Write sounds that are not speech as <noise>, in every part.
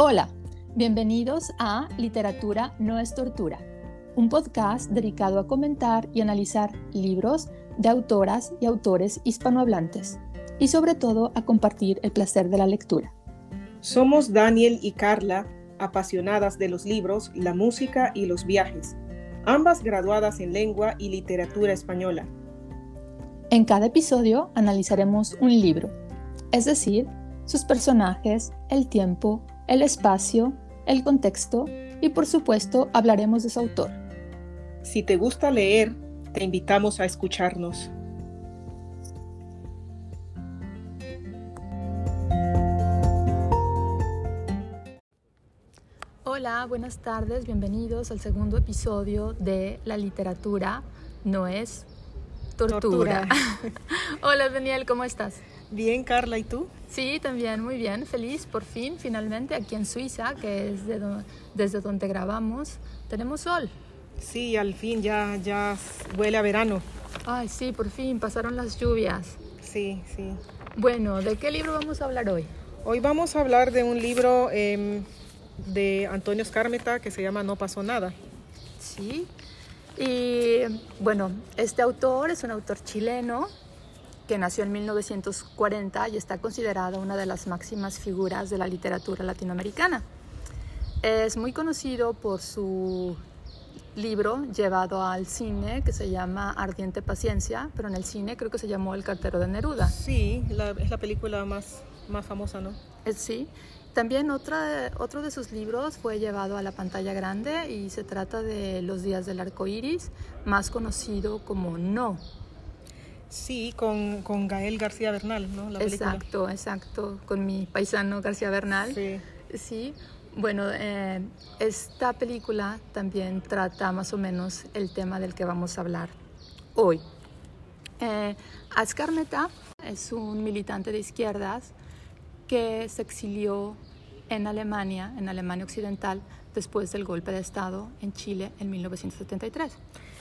Hola, bienvenidos a Literatura no es tortura, un podcast dedicado a comentar y analizar libros de autoras y autores hispanohablantes y sobre todo a compartir el placer de la lectura. Somos Daniel y Carla, apasionadas de los libros, la música y los viajes, ambas graduadas en lengua y literatura española. En cada episodio analizaremos un libro, es decir, sus personajes, el tiempo, el espacio, el contexto y por supuesto hablaremos de su autor. Si te gusta leer, te invitamos a escucharnos. Hola, buenas tardes, bienvenidos al segundo episodio de La literatura no es tortura. <laughs> Hola Daniel, ¿cómo estás? Bien, Carla, ¿y tú? Sí, también muy bien, feliz por fin, finalmente aquí en Suiza, que es desde donde grabamos, tenemos sol. Sí, al fin ya, ya huele a verano. Ay, sí, por fin, pasaron las lluvias. Sí, sí. Bueno, ¿de qué libro vamos a hablar hoy? Hoy vamos a hablar de un libro em, de Antonio Escármeta que se llama No pasó nada. Sí, y bueno, este autor es un autor chileno que nació en 1940 y está considerada una de las máximas figuras de la literatura latinoamericana. Es muy conocido por su libro llevado al cine que se llama Ardiente Paciencia, pero en el cine creo que se llamó El cartero de Neruda. Sí, es la película más, más famosa, ¿no? Eh, sí. También otra, otro de sus libros fue llevado a la pantalla grande y se trata de Los días del arco iris, más conocido como No, Sí, con, con Gael García Bernal, ¿no? La exacto, exacto, con mi paisano García Bernal. Sí. Sí, bueno, eh, esta película también trata más o menos el tema del que vamos a hablar hoy. Eh, Meta es un militante de izquierdas que se exilió en Alemania, en Alemania Occidental, después del golpe de Estado en Chile en 1973.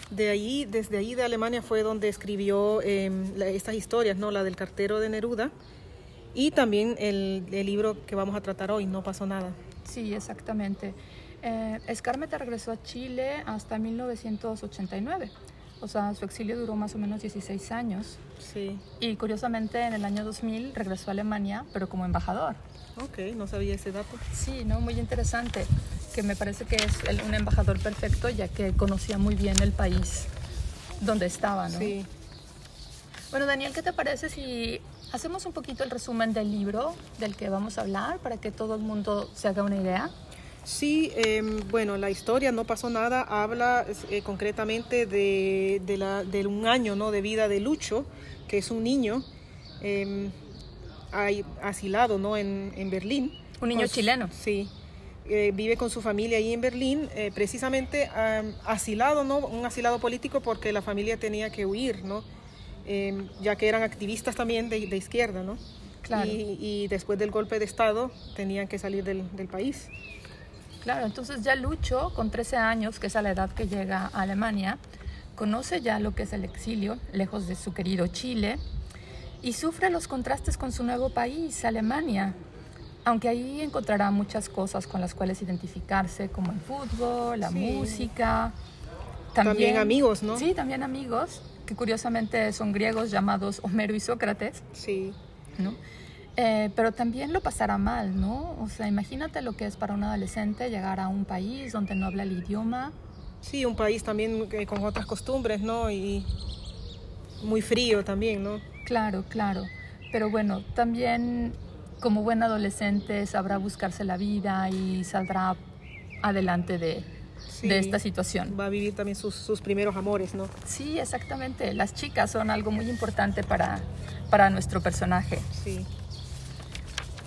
De ahí, desde ahí de Alemania fue donde escribió em, estas historias, ¿no? La del cartero de Neruda y también el, libro que vamos a tratar hoy, No pasó nada. Sí, exactamente. Eh, Escármeta regresó a Chile hasta 1989. O sea, su exilio duró más o menos 16 años. Sí. Y curiosamente en el año 2000 regresó a Alemania, pero como embajador. Ok, no sabía ese dato. Sí, no, muy interesante que me parece que es un embajador perfecto, ya que conocía muy bien el país donde estaba, ¿no? Sí. Bueno, Daniel, ¿qué te parece si hacemos un poquito el resumen del libro del que vamos a hablar para que todo el mundo se haga una idea? Sí, em, bueno, la historia No pasó nada habla eh, concretamente de, de, un año ¿no? de vida de Lucho, que es un niño eh, asilado ¿no? en, en Berlín. Un niño chileno. Sí, eh, vive con su familia ahí en Berlín, eh, precisamente asilado, ¿no? Un asilado político porque la familia tenía que huir, ¿no? Em, ya que eran activistas también de, izquierda, ¿no? Claro. Y, después del golpe de Estado tenían que salir del, del, país. Claro, entonces ya Lucho, con 13 años, que es a la edad que llega a Alemania, conoce ya lo que es el exilio, lejos de su querido Chile, y sufre los contrastes con su nuevo país, Alemania, aunque ahí encontrará muchas cosas con las cuales identificarse, como el fútbol, la música. También, amigos, ¿no? Sí, también amigos, que curiosamente son griegos llamados Homero y Sócrates. Sí. ¿no? Eh, pero también lo pasará mal, ¿no? O sea, imagínate lo que es para un adolescente llegar a un país donde no habla el idioma. Sí, un país también con otras costumbres, ¿no? Y muy frío también, ¿no? Claro, claro. Pero bueno, también como buen adolescente sabrá buscarse la vida y saldrá adelante de, esta situación. Va a vivir también sus, primeros amores, ¿no? Sí, exactamente. Las chicas son algo muy importante para, para nuestro personaje. Sí.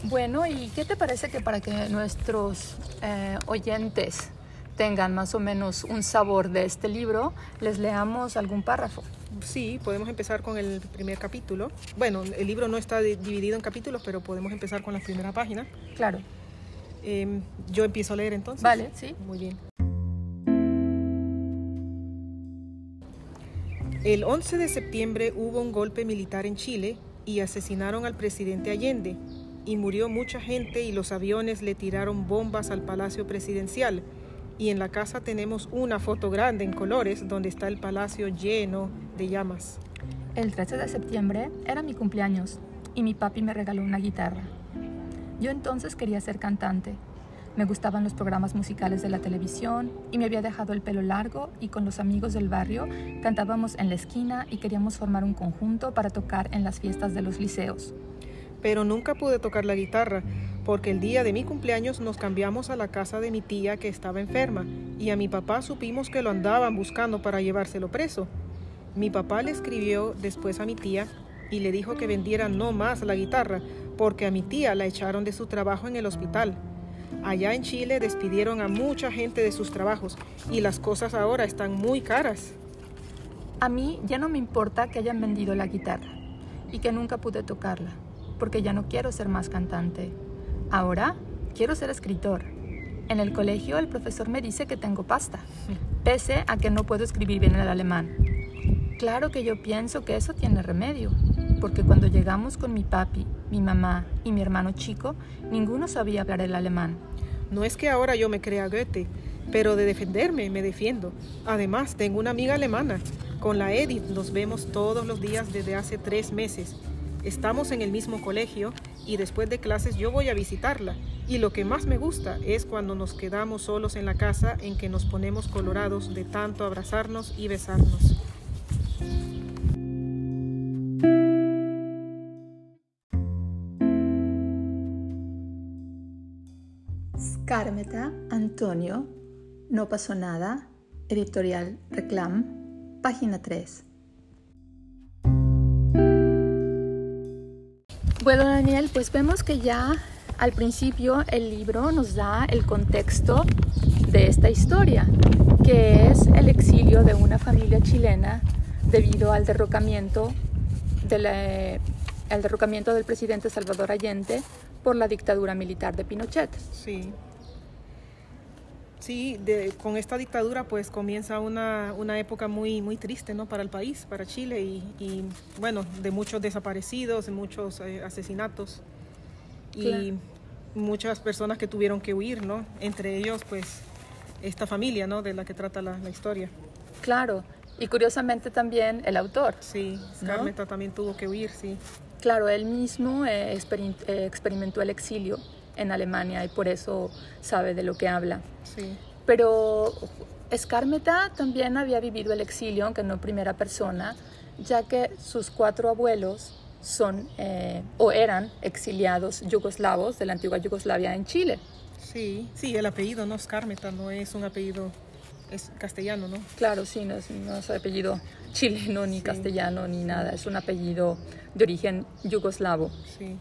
Bueno, ¿y qué te parece que para que nuestros eh, oyentes tengan más o menos un sabor de este libro, les leamos algún párrafo? Sí, podemos empezar con el primer capítulo. Bueno, el libro no está dividido en capítulos, pero podemos empezar con la primera página. Claro. Em, yo empiezo a leer entonces. Vale, sí. Muy bien. El 11 de septiembre hubo un golpe militar en Chile y asesinaron al presidente Allende y murió mucha gente y los aviones le tiraron bombas al Palacio Presidencial. Y en la casa tenemos una foto grande en colores donde está el palacio lleno de llamas. El 13 de septiembre era mi cumpleaños y mi papi me regaló una guitarra. Yo entonces quería ser cantante. Me gustaban los programas musicales de la televisión y me había dejado el pelo largo y con los amigos del barrio cantábamos en la esquina y queríamos formar un conjunto para tocar en las fiestas de los liceos. Pero nunca pude tocar la guitarra porque el día de mi cumpleaños nos cambiamos a la casa de mi tía que estaba enferma y a mi papá supimos que lo andaban buscando para llevárselo preso. Mi papá le escribió después a mi tía y le dijo que vendiera no más la guitarra porque a mi tía la echaron de su trabajo en el hospital. Allá en Chile despidieron a mucha gente de sus trabajos y las cosas ahora están muy caras. A mí ya no me importa que hayan vendido la guitarra y que nunca pude tocarla, porque ya no quiero ser más cantante. Ahora quiero ser escritor. En el colegio el profesor me dice que tengo pasta, pese a que no puedo escribir bien el alemán. Claro que yo pienso que eso tiene remedio, porque cuando llegamos con mi papi, mi mamá y mi hermano chico, ninguno sabía hablar el alemán. No es que ahora yo me crea Goethe, pero de defenderme me defiendo. Además, tengo una amiga alemana. Con la Edith nos vemos todos los días desde hace tres meses. Estamos en el mismo colegio y después de clases yo voy a visitarla. Y lo que más me gusta es cuando nos quedamos solos en la casa en que nos ponemos colorados de tanto abrazarnos y besarnos. Carmeta Antonio, No pasó nada, editorial Reclam, página 3. Bueno, Daniel, pues vemos que ya al principio el libro nos da el contexto de esta historia, que es el exilio de una familia chilena debido al derrocamiento, derrocamiento del presidente Salvador Allende por la dictadura militar de Pinochet. Sí. Sí, con esta dictadura pues comienza una, época muy, muy triste ¿no? para el país, para Chile y, bueno, de muchos desaparecidos, de muchos eh, asesinatos y muchas personas que tuvieron que huir, ¿no? Entre ellos pues esta familia, ¿no? De la que trata la, historia. Claro, y curiosamente también el autor. Sí, Scarmeta también tuvo que huir, sí. Claro, él mismo eh, eh, experimentó el exilio en Alemania y por eso sabe de lo que habla. Sí. Pero Escarmeta también había vivido el exilio, aunque no en primera persona, ya que sus cuatro abuelos son eh, o eran exiliados yugoslavos de la antigua Yugoslavia en Chile. Sí, sí, el apellido no Escarmeta no es un apellido es castellano, ¿no? Claro, sí, no es, no es apellido chileno ni castellano ni nada, es un apellido de origen yugoslavo. Sí.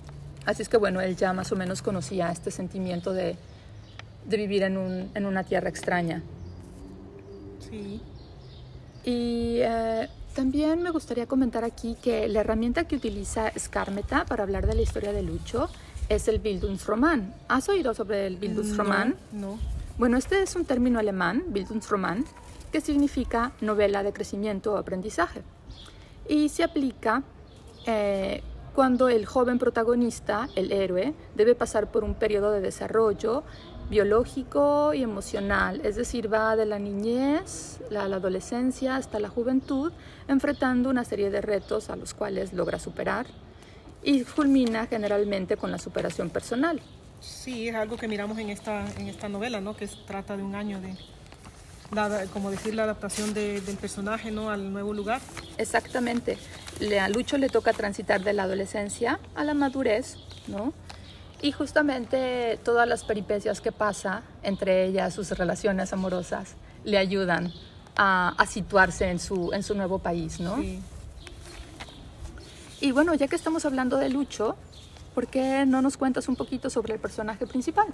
Así es que bueno, él ya más o menos conocía este sentimiento de, vivir en, un, en, una tierra extraña. Sí. Y eh, también me gustaría comentar aquí que la herramienta que utiliza Scarmeta para hablar de la historia de Lucho es el Bildungsroman. ¿Has oído sobre el Bildungsroman? No, no. Bueno, este es un término alemán, Bildungsroman, que significa novela de crecimiento o aprendizaje. Y se aplica eh, cuando el joven protagonista, el héroe, debe pasar por un periodo de desarrollo biológico y emocional, es decir, va de la niñez, la, la adolescencia hasta la juventud, enfrentando una serie de retos a los cuales logra superar y culmina generalmente con la superación personal. Sí, es algo que miramos en esta, en esta novela, ¿no? que trata de un año de, como decir, la adaptación del personaje ¿no? al nuevo lugar. Exactamente. A Lucho le toca transitar de la adolescencia a la madurez, ¿no? Y justamente todas las peripecias que pasa, entre ellas sus relaciones amorosas, le ayudan a, situarse en su, en su nuevo país, ¿no? Sí. Y bueno, ya que estamos hablando de Lucho, ¿por qué no nos cuentas un poquito sobre el personaje principal?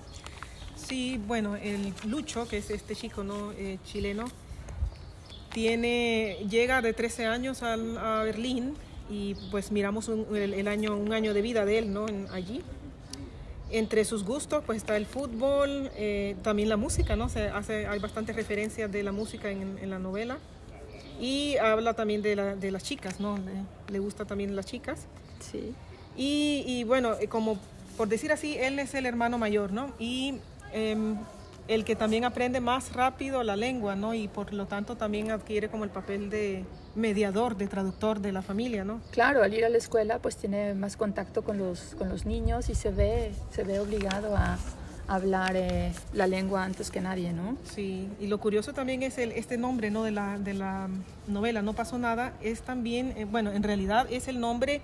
Sí, bueno, el Lucho, que es este chico ¿no? Eh, chileno, tiene, llega de 13 años a, Berlín y pues miramos un, el, año, un año de vida de él ¿no? allí. Entre sus gustos pues está el fútbol, eh, también la música, ¿no? Se hace, hay bastantes referencias de la música en, la novela y habla también de, de las chicas, ¿no? Le, le, gusta también las chicas. Sí. Y, y bueno, como por decir así, él es el hermano mayor, ¿no? Y em, el que también aprende más rápido la lengua, ¿no? Y por lo tanto también adquiere como el papel de mediador, de traductor de la familia, ¿no? Claro, al ir a la escuela pues tiene más contacto con los, con los niños y se ve, se ve obligado a hablar eh, la lengua antes que nadie, ¿no? Sí, y lo curioso también es el, este nombre, ¿no? De la, de la novela, No pasó nada, es también, eh, bueno, en realidad es el nombre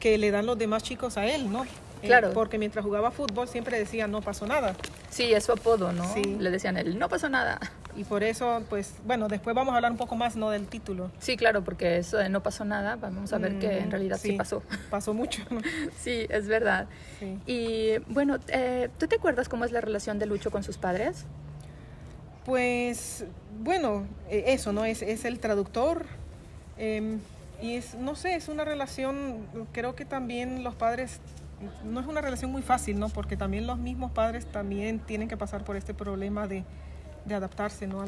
que le dan los demás chicos a él, ¿no? Eh, claro. porque mientras jugaba fútbol siempre decía no pasó nada. Sí, es su apodo, ¿no? Sí. Le decían él, no pasó nada. Y por eso, pues, bueno, después vamos a hablar un poco más, ¿no? Del título. Sí, claro, porque eso de no pasó nada, vamos a ver que en mm, realidad sí, pasó. <laughs> Pasó mucho. sí, es verdad. Sí. Y bueno, eh, ¿tú te acuerdas cómo es la relación de Lucho con sus padres? Pues, bueno, eh, eso, ¿no? Es, es el traductor. Em, y es, no sé, es una relación, creo que también los padres no es una relación muy fácil, ¿no? Porque también los mismos padres también tienen que pasar por este problema de, adaptarse, ¿no?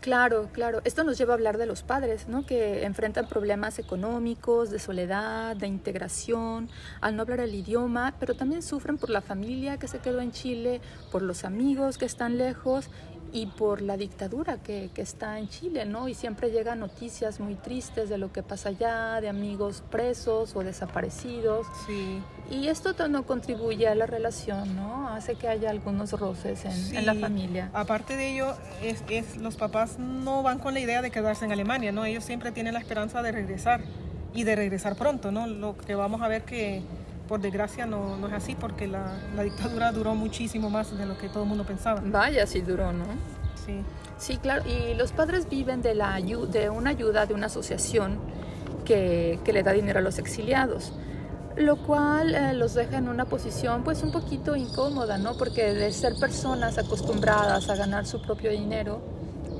Claro, claro. Esto nos lleva a hablar de los padres, ¿no? Que enfrentan problemas económicos, de soledad, de integración, al no hablar el idioma, pero también sufren por la familia que se quedó en Chile, por los amigos que están lejos y por la dictadura que, que, está en Chile, ¿no? Y siempre llegan noticias muy tristes de lo que pasa allá, de amigos presos o desaparecidos. Sí. Y esto no contribuye a la relación, ¿no? Hace que haya algunos roces en, en la familia. Aparte de ello, es, es, los papás no van con la idea de quedarse en Alemania, ¿no? Ellos siempre tienen la esperanza de regresar y de regresar pronto, ¿no? Lo que vamos a ver que por desgracia no, no es así porque la, la, dictadura duró muchísimo más de lo que todo el mundo pensaba. Vaya, sí duró, ¿no? Sí. Sí, claro. Y los padres viven de, la, de una ayuda de una asociación que, que le da dinero a los exiliados lo cual eh, los deja en una posición pues un poquito incómoda, ¿no? Porque de ser personas acostumbradas a ganar su propio dinero,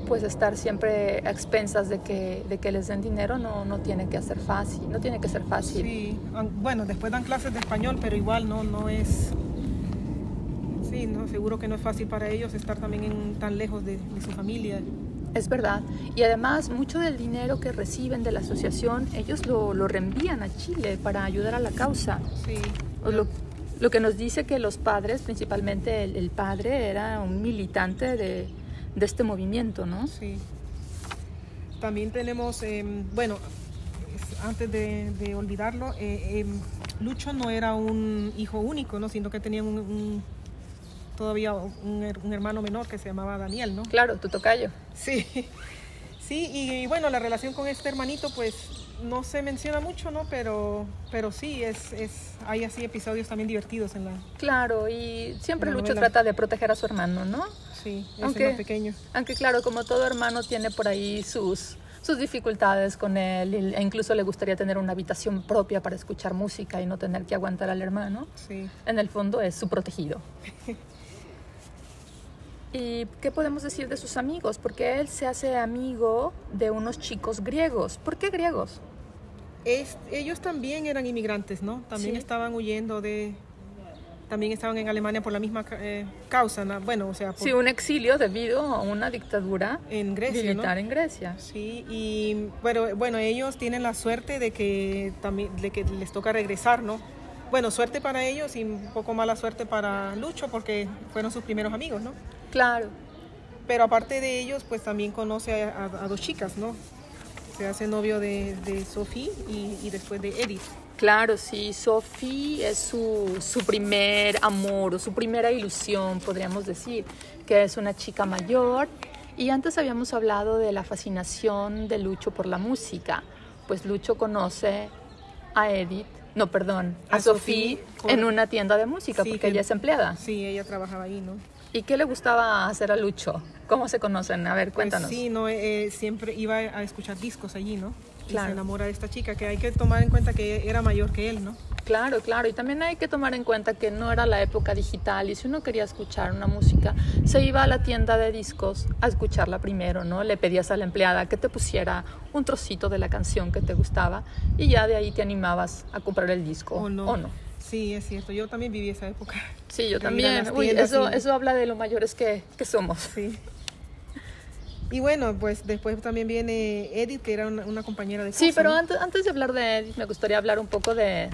pues estar siempre a expensas de que, de que les den dinero no, no tiene que ser fácil, no tiene que ser fácil. Sí, bueno, después dan clases de español, pero igual no, no es... Sí, no, seguro que no es fácil para ellos estar también en, tan lejos de, de su familia. Es verdad. Y además, mucho del dinero que reciben de la asociación, ellos lo, lo reenvían a Chile para ayudar a la causa. Sí. Lo, lo que nos dice que los padres, principalmente el, el padre, era un militante de, de este movimiento, ¿no? Sí. También tenemos, eh, bueno, antes de, de olvidarlo, eh, eh, Lucho no era un hijo único, ¿no? Sino que tenía un, un todavía un, un, hermano menor que se llamaba Daniel, ¿no? Claro, tu tocayo. Sí, <laughs> sí, y, y, bueno, la relación con este hermanito, pues no se menciona mucho, ¿no? Pero, pero sí, es, es, hay así episodios también divertidos en la. Claro, y siempre Lucho trata de proteger a su hermano, ¿no? Sí, aunque, pequeño. Aunque claro, como todo hermano tiene por ahí sus, sus dificultades con él e incluso le gustaría tener una habitación propia para escuchar música y no tener que aguantar al hermano. Sí. En el fondo es su protegido. <laughs> ¿Y qué podemos decir de sus amigos? Porque él se hace amigo de unos chicos griegos. ¿Por qué griegos? Es, ellos también eran inmigrantes, ¿no? También ¿Sí? estaban huyendo de, también estaban en Alemania por la misma eh, causa, ¿no? bueno, o sea... Por, sí, un exilio debido a una dictadura en Grecia, militar ¿no? en Grecia. Sí, y bueno, bueno, ellos tienen la suerte de que, también, de que les toca regresar, ¿no? Bueno, suerte para ellos y un poco mala suerte para Lucho porque fueron sus primeros amigos, ¿no? Claro. Pero aparte de ellos, pues también conoce a, a, a dos chicas, ¿no? Se hace novio de, de Sophie y, y después de Edith. Claro, sí, Sophie es su, su, primer amor o su primera ilusión, podríamos decir, que es una chica mayor. Y antes habíamos hablado de la fascinación de Lucho por la música. Pues Lucho conoce a Edith, no, perdón, a, a Sophie en una tienda de música, sí, porque que, ella es empleada. Sí, ella trabajaba ahí, ¿no? ¿Y qué le gustaba hacer a Lucho? ¿Cómo se conocen? A ver, cuéntanos. Pues sí, no, eh, siempre iba a escuchar discos allí, ¿no? Claro. Y se enamora de esta chica, que hay que tomar en cuenta que era mayor que él, ¿no? Claro, claro. Y también hay que tomar en cuenta que no era la época digital y si uno quería escuchar una música, se iba a la tienda de discos a escucharla primero, ¿no? Le pedías a la empleada que te pusiera un trocito de la canción que te gustaba y ya de ahí te animabas a comprar el disco o no. O no. Sí, es cierto. Yo también viví esa época. Sí, yo <laughs> también. Uy, eso, y... eso habla de lo mayores que, que somos. Sí. Y bueno, pues después también viene Edith, que era una, una compañera de Sí, pero antes, antes de hablar de Edith, me gustaría hablar un poco de,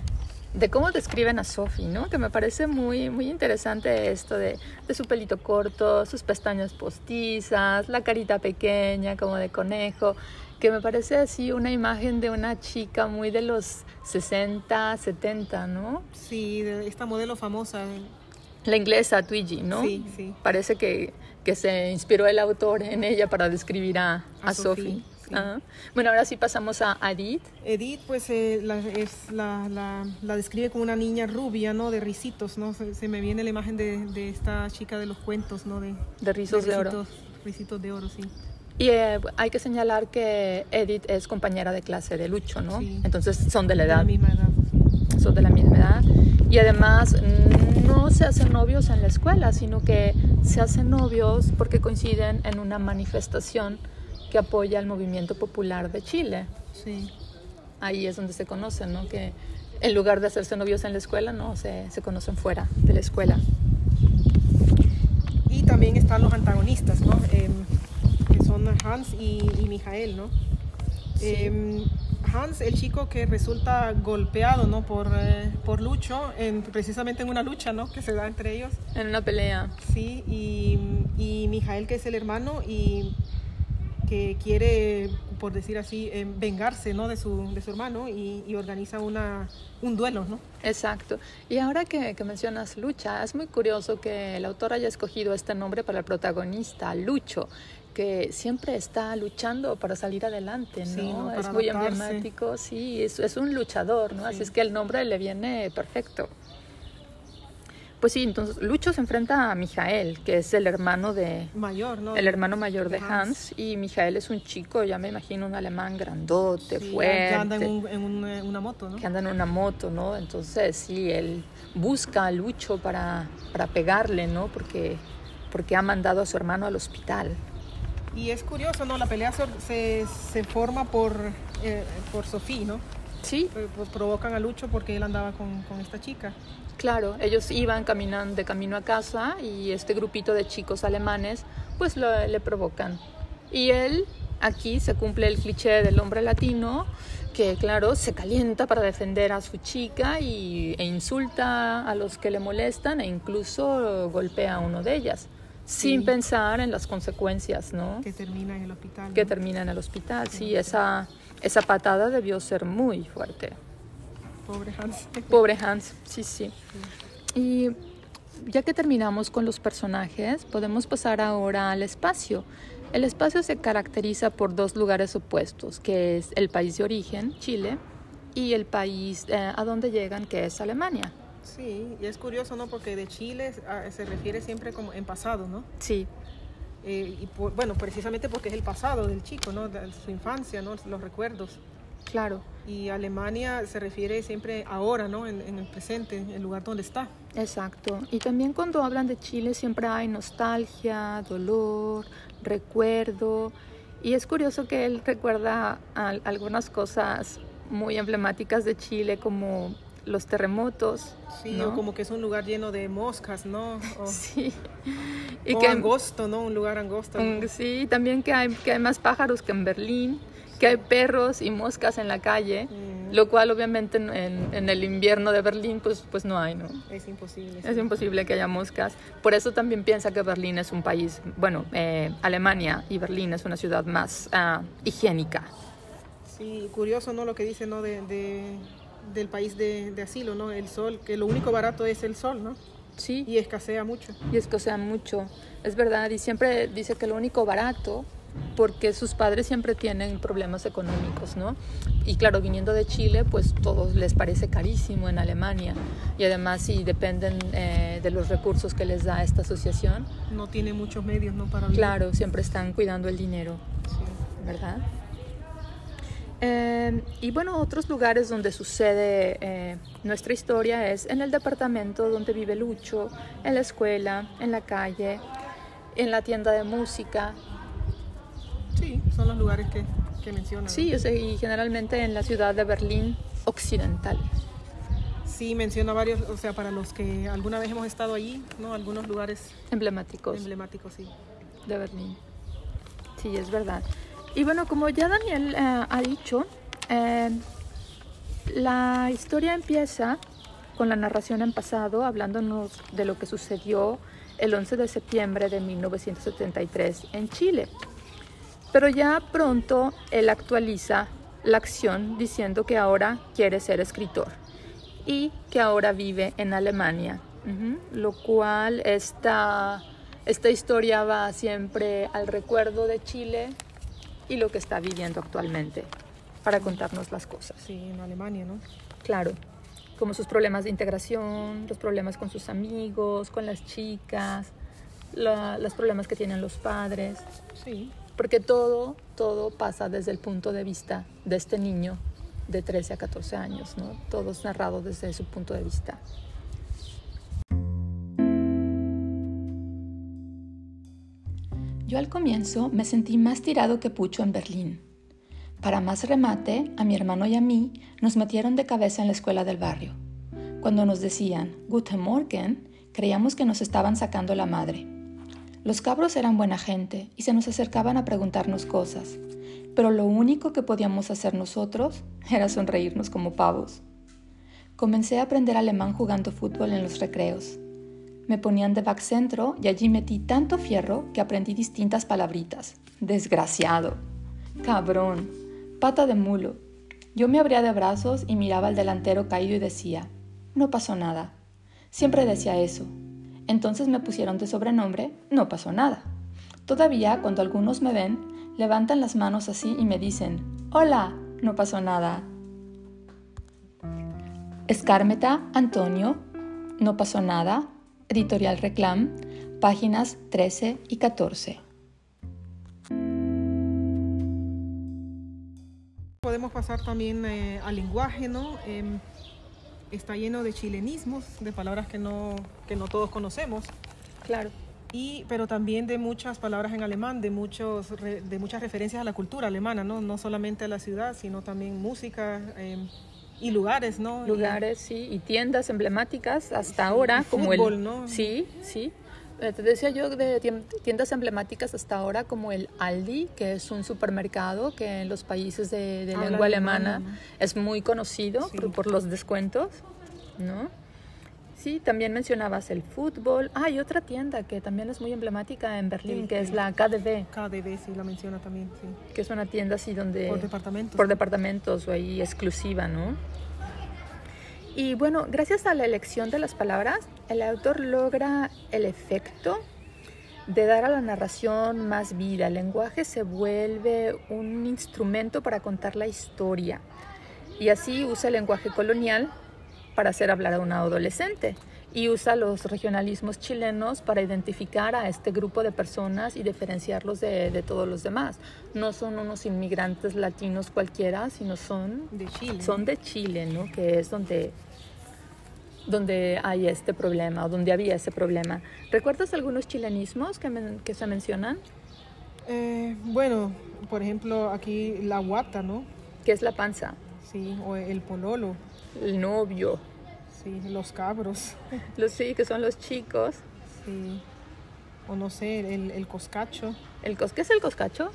de cómo describen a Sophie, ¿no? Que me parece muy, muy interesante esto de, de, su pelito corto, sus pestañas postizas, la carita pequeña como de conejo, que me parece así una imagen de una chica muy de los 60, 70, ¿no? Sí, de esta modelo famosa. La inglesa Twiggy, ¿no? Sí, sí. Parece que, que se inspiró el autor en ella para describir a, a, Sophie. Bueno, ahora sí pasamos a Edith. Edith, pues eh, la, es, la, la, describe como una niña rubia, ¿no? De risitos, ¿no? Se, me viene la imagen de, de, esta chica de los cuentos, ¿no? De, de rizos de, oro. Risitos de oro, sí. Y eh, hay que señalar que Edith es compañera de clase de Lucho, ¿no? Entonces son de la edad. De la misma edad. Son de la misma edad. Y además no se hacen novios en la escuela, sino que se hacen novios porque coinciden en una manifestación que apoya el movimiento popular de Chile. Sí. Ahí es donde se conocen, ¿no? Que en lugar de hacerse novios en la escuela, no, se, se conocen fuera de la escuela. Y también están los antagonistas, ¿no? Son Hans y, y Mijael, ¿no? Em, Hans, el chico que resulta golpeado ¿no? por, eh, por Lucho, en, precisamente en una lucha ¿no? que se da entre ellos. En una pelea. Sí, y, y Mijael, que es el hermano, y que quiere, por decir así, eh, vengarse ¿no? de, su, de su hermano y, organiza una, un duelo. ¿no? Exacto. Y ahora que, que, mencionas Lucha, es muy curioso que el autor haya escogido este nombre para el protagonista, Lucho que siempre está luchando para salir adelante, ¿no? es muy emblemático, sí, es, es, un luchador, ¿no? Así es que el nombre le viene perfecto. Pues sí, entonces Lucho se enfrenta a Mijael, que es el hermano de mayor, ¿no? El hermano mayor de, Hans. y Mijael es un chico, ya me imagino un alemán grandote, fuerte, que anda en, en, una moto, ¿no? Que anda en una moto, ¿no? Entonces sí, él busca a Lucho para, para pegarle, ¿no? Porque porque ha mandado a su hermano al hospital. Y es curioso, ¿no? La pelea se, se forma por eh, por Sofía, ¿no? Sí. Pues provocan a Lucho porque él andaba con, con esta chica. Claro, ellos iban caminando de camino a casa y este grupito de chicos alemanes pues lo, le provocan. Y él, aquí se cumple el cliché del hombre latino, que claro, se calienta para defender a su chica y, e insulta a los que le molestan e incluso golpea a uno de ellas. Sin pensar en las consecuencias, ¿no? Que termina en el hospital. Que termina en el hospital, sí, esa, esa patada debió ser muy fuerte. Pobre Hans. Pobre Hans, sí, sí. Y ya que terminamos con los personajes, podemos pasar ahora al espacio. El espacio se caracteriza por dos lugares opuestos, que es el país de origen, Chile, y el país eh, a donde llegan, que es Alemania. Sí, y es curioso, ¿no? Porque de Chile ah, se refiere siempre como en pasado, ¿no? Sí. Eh, y bueno, precisamente porque es el pasado del chico, ¿no? De su infancia, ¿no? Los recuerdos. Claro. Y Alemania se refiere siempre ahora, ¿no? En, el presente, en el lugar donde está. Exacto. Y también cuando hablan de Chile siempre hay nostalgia, dolor, recuerdo. Y es curioso que él recuerda algunas cosas muy emblemáticas de Chile como los terremotos. Sí, o como que es un lugar lleno de moscas, ¿no? <laughs> sí. <laughs> Y que angosto, ¿no? Un lugar angosto. Sí, también que hay, que hay más pájaros que en Berlín que hay perros y moscas en la calle, mm. lo cual obviamente en, el invierno de Berlín pues, pues no hay, ¿no? Es imposible. Es imposible que haya moscas. Por eso también piensa que Berlín es un país, bueno, eh, Alemania y Berlín es una ciudad más uh, higiénica. Sí, curioso, ¿no? Lo que dice, ¿no? De, del país de, de asilo, ¿no? El sol, que lo único barato es el sol, ¿no? Sí. Y escasea mucho. Y escasea mucho, es verdad. Y siempre dice que lo único barato porque sus padres siempre tienen problemas económicos, ¿no? Y claro, viniendo de Chile, pues todo les parece carísimo en Alemania. Y además, si dependen eh, de los recursos que les da esta asociación. No tiene muchos medios, ¿no? Para Claro, siempre están cuidando el dinero, ¿verdad? Eh, y bueno, otros lugares donde sucede eh, nuestra historia es en el departamento donde vive Lucho, en la escuela, en la calle, en la tienda de música, Sí, son los lugares que, que mencionan. Sí, y generalmente en la ciudad de Berlín Occidental. Sí, menciona varios, o sea, para los que alguna vez hemos estado allí, ¿no? Algunos lugares emblemáticos. Emblemáticos, sí. De Berlín. Sí, es verdad. Y bueno, como ya Daniel eh, ha dicho, eh, la historia empieza con la narración en pasado, hablándonos de lo que sucedió el 11 de septiembre de 1973 en Chile. Pero ya pronto él actualiza la acción diciendo que ahora quiere ser escritor y que ahora vive en Alemania, lo cual esta, esta historia va siempre al recuerdo de Chile y lo que está viviendo actualmente para contarnos las cosas. Sí, en Alemania, ¿no? Claro, como sus problemas de integración, los problemas con sus amigos, con las chicas, los problemas que tienen los padres. Sí. Porque todo, todo pasa desde el punto de vista de este niño de 13 a 14 años, ¿no? Todo es narrado desde su punto de vista. Yo al comienzo me sentí más tirado que pucho en Berlín. Para más remate, a mi hermano y a mí nos metieron de cabeza en la escuela del barrio. Cuando nos decían Guten Morgen, creíamos que nos estaban sacando la madre. Los cabros eran buena gente y se nos acercaban a preguntarnos cosas, pero lo único que podíamos hacer nosotros era sonreírnos como pavos. Comencé a aprender alemán jugando fútbol en los recreos. Me ponían de back centro y allí metí tanto fierro que aprendí distintas palabritas. Desgraciado, cabrón, pata de mulo. Yo me abría de brazos y miraba al delantero caído y decía, no pasó nada. Siempre decía eso, entonces me pusieron de sobrenombre, no pasó nada. Todavía cuando algunos me ven, levantan las manos así y me dicen, hola, no pasó nada. Escármeta, Antonio, no pasó nada, editorial Reclam, páginas 13 y 14. Podemos pasar también eh, al lenguaje, ¿no? Em, está lleno de chilenismos, de palabras que no, que no todos conocemos. Claro. Y, pero también de muchas palabras en alemán, de, muchos, de muchas referencias a la cultura alemana, ¿no? no solamente a la ciudad, sino también música em, y lugares, ¿no? Lugares, sí, y tiendas emblemáticas hasta ahora, como fútbol, el... ¿no? Sí, sí. Eh, te decía yo de tiendas emblemáticas hasta ahora como el Aldi, que es un supermercado que en los países de, lengua alemana es muy conocido por, los descuentos, ¿no? Sí, también mencionabas el fútbol. Ah, hay otra tienda que también es muy emblemática en Berlín, que es la KDB. KDB, sí, la menciona también, sí. Que es una tienda así donde... Por departamentos. Por departamentos o ahí exclusiva, ¿no? Y bueno, gracias a la elección de las palabras, el autor logra el efecto de dar a la narración más vida. El lenguaje se vuelve un instrumento para contar la historia. Y así usa el lenguaje colonial para hacer hablar a un adolescente y usa los regionalismos chilenos para identificar a este grupo de personas y diferenciarlos de, todos los demás. No son unos inmigrantes latinos cualquiera, sino son de Chile, son de Chile ¿no? que es donde, donde hay este problema o donde había ese problema. ¿Recuerdas algunos chilenismos que, que se mencionan? Eh, bueno, por ejemplo, aquí la guata, ¿no? Que es la panza. Sí, o el pololo. El novio. Sí, los cabros. <laughs> Los sí, que son los chicos. Sí. O no sé, el, el coscacho. ¿El cos ¿Qué es el coscacho?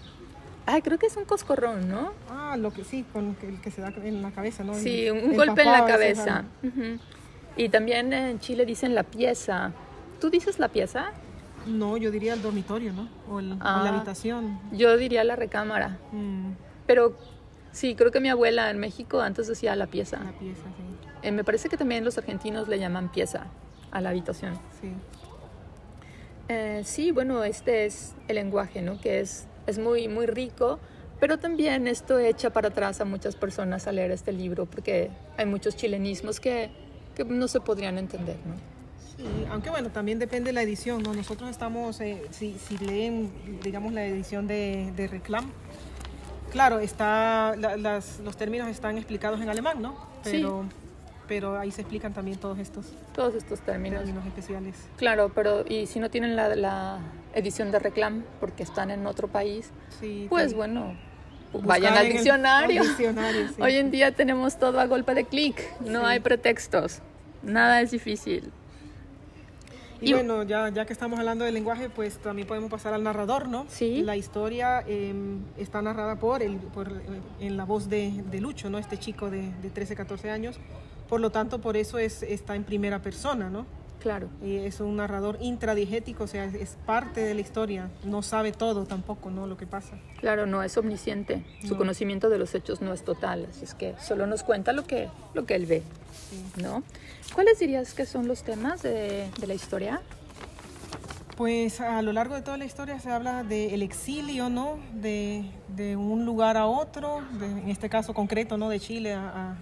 Ay, creo que es un coscorrón, ¿no? Ah, lo que sí, con el que se da en la cabeza, ¿no? Sí, un, golpe en la cabeza. Y también en Chile dicen la pieza. ¿Tú dices la pieza? No, yo diría el dormitorio, ¿no? O, la ah, habitación. Yo diría la recámara. Mm. Pero sí, creo que mi abuela en México antes decía la pieza. La pieza, sí. Eh, me parece que también los argentinos le llaman pieza a la habitación. Sí. Eh, sí, bueno, este es el lenguaje, ¿no? Que es, es muy, muy rico, pero también esto echa para atrás a muchas personas a leer este libro, porque hay muchos chilenismos que, que no se podrían entender, ¿no? Sí, aunque bueno, también depende de la edición, ¿no? Nosotros estamos, eh, si, si, leen, digamos, la edición de, de Reclam, claro, está, las, los términos están explicados en alemán, ¿no? Pero sí pero ahí se explican también todos estos todos estos términos, términos especiales. Claro, pero y si no tienen la, la edición de reclam porque están en otro país, pues bueno, vayan al diccionario. <laughs> Hoy en día tenemos todo a golpe de clic, no hay pretextos, nada es difícil. Y, bueno, ya, ya que estamos hablando del lenguaje, pues también podemos pasar al narrador, ¿no? Sí. La historia em, está narrada por, el, por en la voz de, de, Lucho, ¿no? Este chico de, de 13, 14 años, Por lo tanto, por eso es, está en primera persona, ¿no? Claro. Y es un narrador intradigético, o sea, es, parte de la historia, no sabe todo tampoco, ¿no? Lo que pasa. Claro, no es omnisciente, su conocimiento de los hechos no es total, así es que solo nos cuenta lo que, lo que él ve, ¿no? ¿Cuáles dirías que son los temas de, de, la historia? Pues a lo largo de toda la historia se habla del exilio, ¿no? De, de, un lugar a otro, en este caso concreto, ¿no? De Chile a, a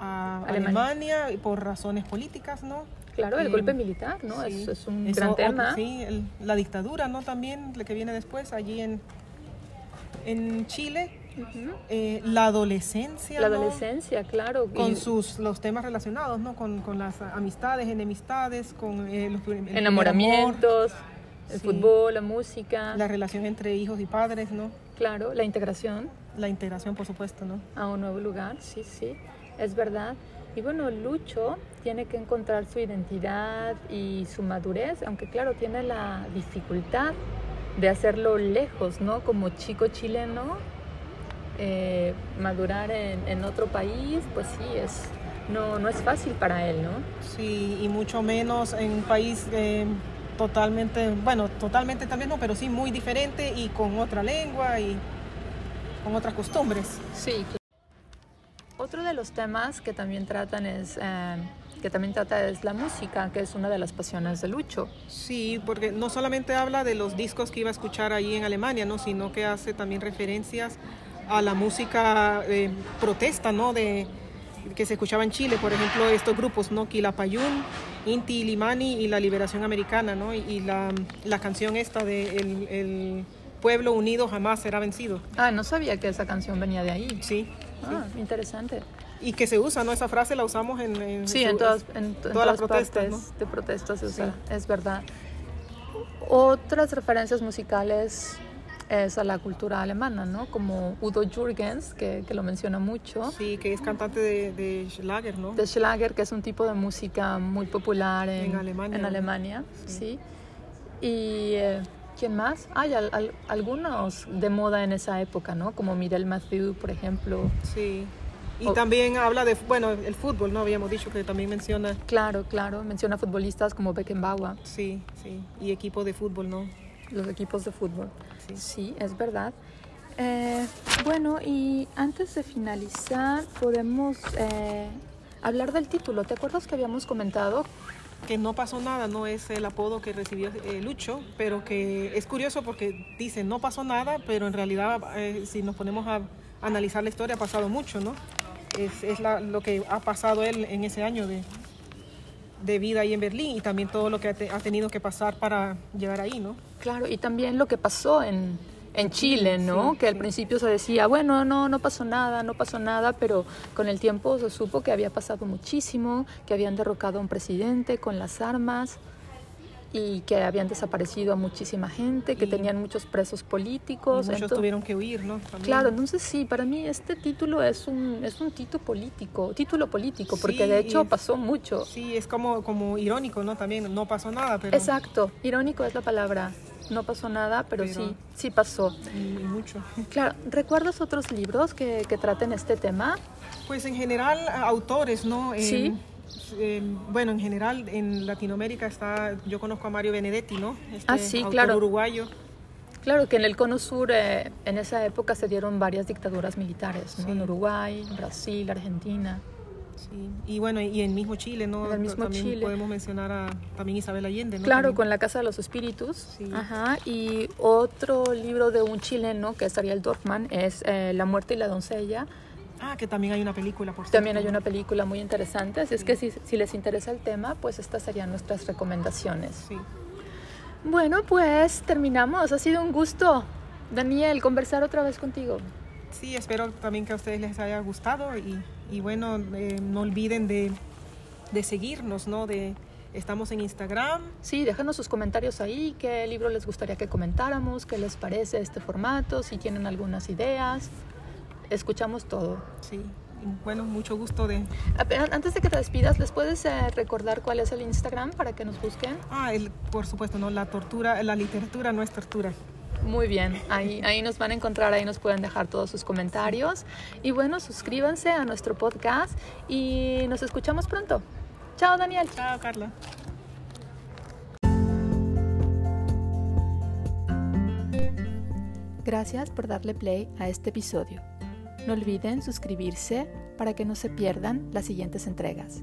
Alemania. por razones políticas, ¿no? Claro, el golpe militar, ¿no? es, un gran tema. Sí, la dictadura, ¿no? También, la que viene después, allí en, en Chile. Eh, la adolescencia. La adolescencia, claro. Con sus, los temas relacionados, ¿no? Con, con las amistades, enemistades, con eh, los enamoramientos, el fútbol, la música. La relación entre hijos y padres, ¿no? Claro, la integración. La integración, por supuesto, ¿no? A un nuevo lugar, sí, sí es verdad. Y bueno, Lucho tiene que encontrar su identidad y su madurez, aunque claro, tiene la dificultad de hacerlo lejos, ¿no? Como chico chileno, eh, madurar en, otro país, pues sí, es, no, no es fácil para él, ¿no? Sí, y mucho menos en un país eh, totalmente, bueno, totalmente también no, pero sí muy diferente y con otra lengua y con otras costumbres. Sí, otro de los temas que también tratan es eh, que también trata es la música, que es una de las pasiones de Lucho. Sí, porque no solamente habla de los discos que iba a escuchar allí en Alemania, ¿no? sino que hace también referencias a la música eh, protesta, ¿no? De, que se escuchaba en Chile, por ejemplo, estos grupos, ¿no? Quilapayún, Inti Limani y la Liberación Americana, ¿no? Y, la, la, canción esta de el, pueblo unido jamás será vencido. Ah, no sabía que esa canción venía de ahí. Sí. Ah, interesante. Y que se usa, ¿no? Esa frase la usamos en, sí, en, todas, en, todas, las protestas, ¿no? de protestas se usa, es verdad. Otras referencias musicales es a la cultura alemana, ¿no? Como Udo Jürgens, que, que lo menciona mucho. Sí, que es cantante de, de, Schlager, ¿no? De Schlager, que es un tipo de música muy popular en, Alemania. En Alemania, sí. Y... Eh, ¿Quién más? Hay algunos de moda en esa época, ¿no? Como Mirel Mathieu, por ejemplo. Sí. Y también habla de, bueno, el fútbol, ¿no? Habíamos dicho que también menciona. Claro, claro. Menciona futbolistas como Beckenbauer. Sí, sí. Y equipos de fútbol, ¿no? Los equipos de fútbol. Sí, sí es verdad. Eh, bueno, y antes de finalizar, podemos eh, hablar del título. ¿Te acuerdas que habíamos comentado que no pasó nada, no es el apodo que recibió eh, Lucho, pero que es curioso porque dice no pasó nada, pero en realidad eh, si nos ponemos a analizar la historia ha pasado mucho, ¿no? Es, es la, lo que ha pasado él en ese año de, de vida ahí en Berlín y también todo lo que ha, ha, tenido que pasar para llegar ahí, ¿no? Claro, y también lo que pasó en, en Chile, ¿no? que al principio se decía, bueno, no, no pasó nada, no pasó nada, pero con el tiempo se supo que había pasado muchísimo, que habían derrocado a un presidente con las armas y que habían desaparecido a muchísima gente, que tenían muchos presos políticos. muchos tuvieron que huir, ¿no? Claro, entonces sí, para mí este título es un, es un título político, título político, porque de hecho pasó mucho. Sí, es como, como irónico, ¿no? También no pasó nada, pero... Exacto, irónico es la palabra no pasó nada, pero, sí, sí pasó. Y mucho. Claro, ¿recuerdas otros libros que, que traten este tema? Pues en general, autores, ¿no? sí. Bueno, en general en Latinoamérica está, yo conozco a Mario Benedetti, ¿no? Este ah, sí, claro. uruguayo. Claro que en el Cono Sur, eh, en esa época se dieron varias dictaduras militares, ¿no? En Uruguay, Brasil, Argentina. Sí. Y bueno, y en mismo Chile, ¿no? En el mismo también Chile. podemos mencionar a también Isabel Allende, ¿no? Claro, con La Casa de los Espíritus. Sí. Ajá. Y otro libro de un chileno, que es Ariel Dorfman, es eh, La muerte y la doncella. Ah, que también hay una película, por También hay una película muy interesante, así es que si, si les interesa el tema, pues estas serían nuestras recomendaciones. Sí. Bueno, pues terminamos. Ha sido un gusto, Daniel, conversar otra vez contigo. Sí, espero también que a ustedes les haya gustado y y bueno, eh, no olviden de, de, seguirnos, ¿no? De, estamos en Instagram. Sí, déjanos sus comentarios ahí, qué libro les gustaría que comentáramos, qué les parece este formato, si tienen algunas ideas. Escuchamos todo. Sí, bueno, mucho gusto de... Antes de que te despidas, ¿les puedes eh, recordar cuál es el Instagram para que nos busquen? Ah, el, por supuesto, ¿no? La tortura, la literatura no es tortura. Muy bien, ahí, ahí nos van a encontrar, ahí nos pueden dejar todos sus comentarios. Y bueno, suscríbanse a nuestro podcast y nos escuchamos pronto. Chao, Daniel. Chao, Carla. Gracias por darle play a este episodio. No olviden suscribirse para que no se pierdan las siguientes entregas.